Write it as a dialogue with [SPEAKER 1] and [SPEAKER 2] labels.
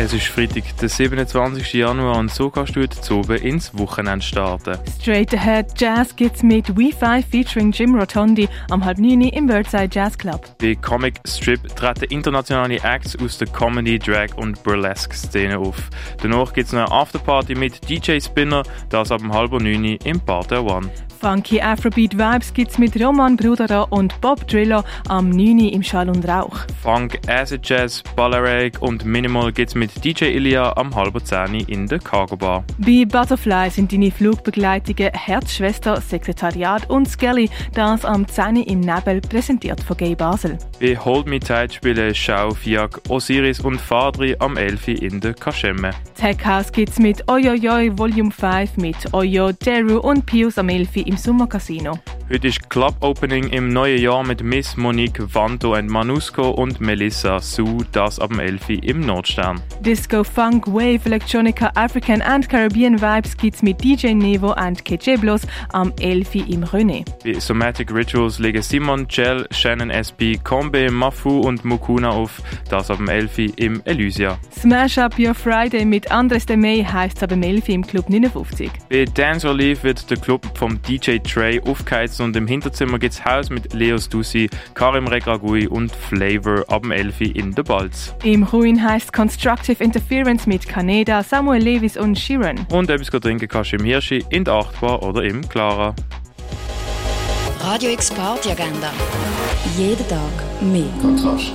[SPEAKER 1] Es ist Freitag, der 27. Januar und so kannst du heute oben ins Wochenende starten.
[SPEAKER 2] Straight Ahead Jazz gibt's mit Wi-Fi featuring Jim Rotondi am halb neun im Birdside Jazz Club.
[SPEAKER 1] Bei Comic Strip treten internationale Acts aus der Comedy, Drag und Burlesque-Szene auf. Danach gibt's noch eine Afterparty mit DJ Spinner, das ab halb neun im Parter One.
[SPEAKER 2] Funky Afrobeat Vibes gibt's mit Roman Bruderer und Bob Driller am 9. im Schall und Rauch.
[SPEAKER 1] Funk, Acid Jazz, Balearic und Minimal gibt's mit DJ Ilya am halben 10 in der Cargo Bar.
[SPEAKER 2] Bei Butterfly sind deine Flugbegleitungen Herzschwester, Sekretariat und Skelly, das am 10 im Nebel, präsentiert von Gay Basel.
[SPEAKER 1] Bei Hold Me Tight spielen Schau, Fiak, Osiris und Fadri am 11 in der Kaschemme.
[SPEAKER 2] Tech House gibt's mit Oyoyoy Volume 5 mit Oyo, Deru und Pius am 11 im Sommercasino.
[SPEAKER 1] Heute ist Club Opening im neuen Jahr mit Miss Monique, Vanto und Manusco und Melissa Sue, das ab dem 11 im Nordstern.
[SPEAKER 2] Disco, Funk, Wave, Electronica, African and Caribbean Vibes gibt's mit DJ Nevo und Kecheblos am 11 im René.
[SPEAKER 1] Bei Somatic Rituals legen Simon, Gel, Shannon SP, Combe, Mafu und Mukuna auf, das ab dem 11 im Elysia.
[SPEAKER 2] Smash Up Your Friday mit Andres de May heisst ab dem 11 im Club 59.
[SPEAKER 1] Bei Dance Relief wird der Club vom DJ Trey aufgeheizt und im Hinterzimmer gibt's Haus mit Leos Dussi, Karim Regragui und Flavor ab dem 11 in der Balz.
[SPEAKER 2] Im Ruin heisst Constructive Interference mit Kaneda, Samuel Lewis und Sheeran.
[SPEAKER 1] Und etwas trinken kannst du im Hirschi, in der Achtbar oder im Clara.
[SPEAKER 3] Radio X Party Agenda. Jeden Tag mehr.
[SPEAKER 4] Kontrast.